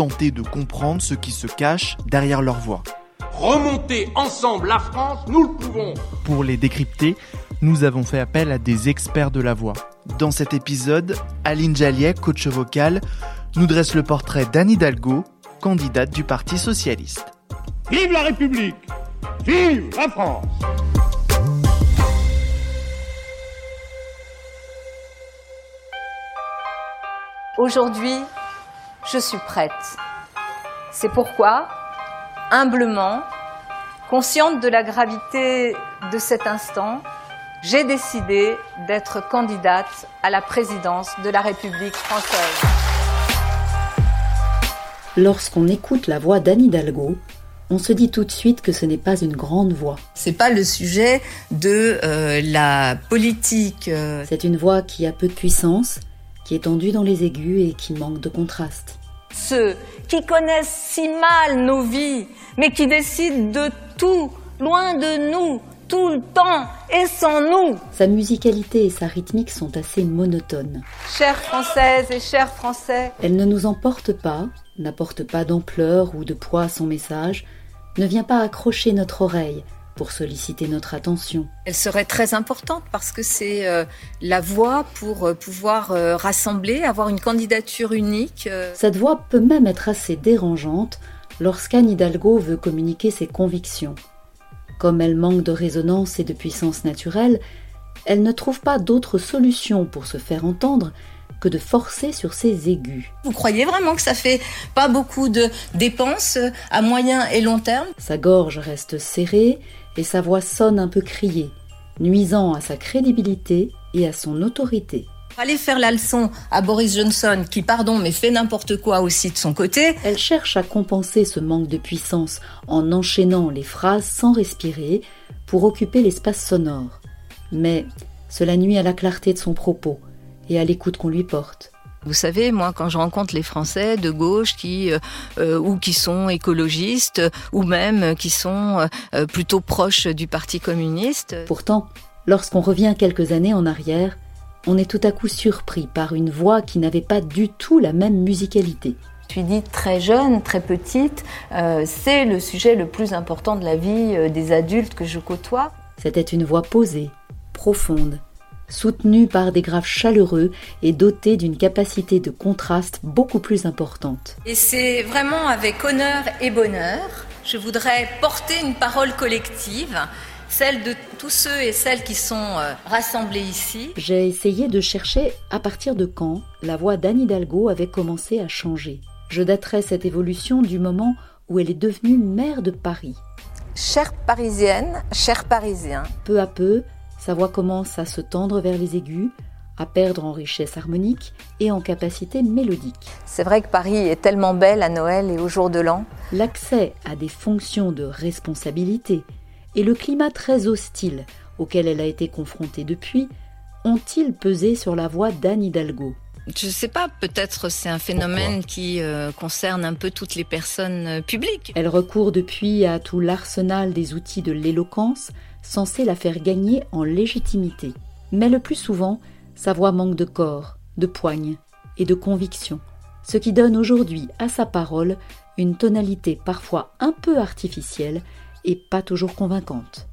tenter de comprendre ce qui se cache derrière leur voix. Remonter ensemble la France, nous le pouvons. Pour les décrypter, nous avons fait appel à des experts de la voix. Dans cet épisode, Aline Jalliet, coach vocal, nous dresse le portrait d'Anne Hidalgo, candidate du Parti socialiste. Vive la République Vive la France Aujourd'hui, je suis prête. C'est pourquoi, humblement, consciente de la gravité de cet instant, j'ai décidé d'être candidate à la présidence de la République française. Lorsqu'on écoute la voix d'Anne Hidalgo, on se dit tout de suite que ce n'est pas une grande voix. C'est pas le sujet de euh, la politique. euh, C'est une voix qui a peu de puissance, qui est tendue dans les aigus et qui manque de contraste. Ceux qui connaissent si mal nos vies, mais qui décident de tout, loin de nous, tout le temps et sans nous. Sa musicalité et sa rythmique sont assez monotones. Chères Françaises et chers Français, Elle ne nous emporte pas, n'apporte pas d'ampleur ou de poids à son message, ne vient pas accrocher notre oreille pour solliciter notre attention. Elle serait très importante parce que c'est euh, la voie pour euh, pouvoir euh, rassembler, avoir une candidature unique. Cette voix peut même être assez dérangeante lorsqu'Anne Hidalgo veut communiquer ses convictions. Comme elle manque de résonance et de puissance naturelle, elle ne trouve pas d'autre solution pour se faire entendre que de forcer sur ses aigus. Vous croyez vraiment que ça fait pas beaucoup de dépenses euh, à moyen et long terme? Sa gorge reste serrée et sa voix sonne un peu criée, nuisant à sa crédibilité et à son autorité. Aller faire la leçon à Boris Johnson, qui, pardon, mais fait n'importe quoi aussi de son côté, Elle cherche à compenser ce manque de puissance en enchaînant les phrases sans respirer pour occuper l'espace sonore. Mais cela nuit à la clarté de son propos et à l'écoute qu'on lui porte. Vous savez, moi, quand je rencontre les Français de gauche qui euh, euh, ou qui sont écologistes ou même qui sont euh, plutôt proches du Parti communiste, Pourtant, lorsqu'on revient quelques années en arrière, on est tout à coup surpris par une voix qui n'avait pas du tout la même musicalité. je suis dite très jeune, très petite, euh, c'est le sujet le plus important de la vie euh, des adultes que je côtoie. C'était une voix posée, profonde, soutenue par des graves chaleureux et dotée d'une capacité de contraste beaucoup plus importante. Et c'est vraiment avec honneur et bonheur, je voudrais porter une parole collective, celle de tous ceux et celles qui sont euh, rassemblés ici. J'ai essayé de chercher à partir de quand la voix d'Anne Hidalgo avait commencé à changer. Je daterai cette évolution du moment où elle est devenue maire de Paris. Chère Parisienne, chers Parisiens, Peu à peu, sa voix commence à se tendre vers les aigus, à perdre en richesse harmonique et en capacité mélodique. c'est vrai que Paris est tellement belle à Noël et au jour de l'an. L'accès à des fonctions de responsabilité et le climat très hostile auquel elle a été confrontée depuis ont-ils pesé sur la voix d'Anne Hidalgo? Je sais pas, peut-être c'est un phénomène qui euh, concerne un peu toutes les personnes euh, publiques. Elle recourt depuis à tout l'arsenal des outils de l'éloquence censés la faire gagner en légitimité. Mais le plus souvent, sa voix manque de corps, de poigne et de conviction, ce qui donne aujourd'hui à sa parole une tonalité parfois un peu artificielle et pas toujours convaincante.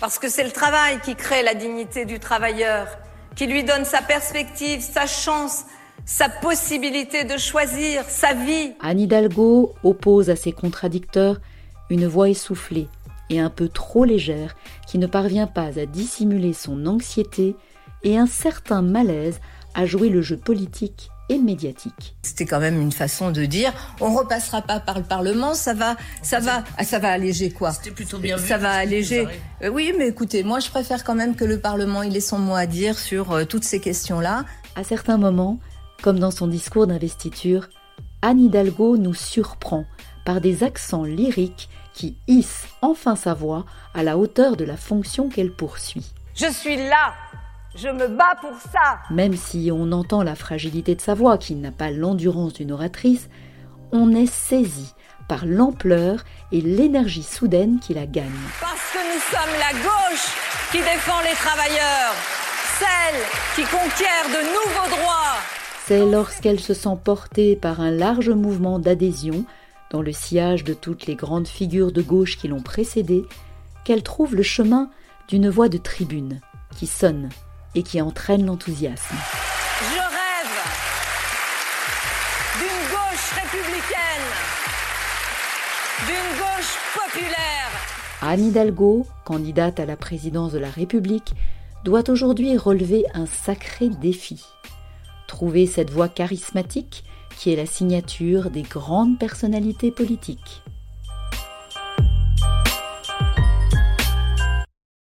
Parce que c'est le travail qui crée la dignité du travailleur, qui lui donne sa perspective, sa chance, sa possibilité de choisir sa vie. Anne Hidalgo oppose à ses contradicteurs une voix essoufflée et un peu trop légère qui ne parvient pas à dissimuler son anxiété et un certain malaise à jouer le jeu politique et médiatique. C'était quand même une façon de dire on repassera pas par le Parlement, ça va, ça va, ah, ça va alléger quoi? C'était plutôt bien vu. Ça va alléger. Euh, oui, mais écoutez, moi je préfère quand même que le Parlement il ait son mot à dire sur euh, toutes ces questions-là. À certains moments, comme dans son discours d'investiture, Anne Hidalgo nous surprend par des accents lyriques qui hissent enfin sa voix à la hauteur de la fonction qu'elle poursuit. Je suis là je me bats pour ça Même si on entend la fragilité de sa voix, qui n'a pas l'endurance d'une oratrice, on est saisi par l'ampleur et l'énergie soudaine qui la gagne. Parce que nous sommes la gauche qui défend les travailleurs, celle qui conquiert de nouveaux droits. C'est lorsqu'elle se sent portée par un large mouvement d'adhésion, dans le sillage de toutes les grandes figures de gauche qui l'ont précédée, qu'elle trouve le chemin d'une voix de tribune qui sonne et qui entraîne l'enthousiasme. Je rêve d'une gauche républicaine, d'une gauche populaire. Anne Hidalgo, candidate à la présidence de la République, doit aujourd'hui relever un sacré défi. Trouver cette voix charismatique qui est la signature des grandes personnalités politiques.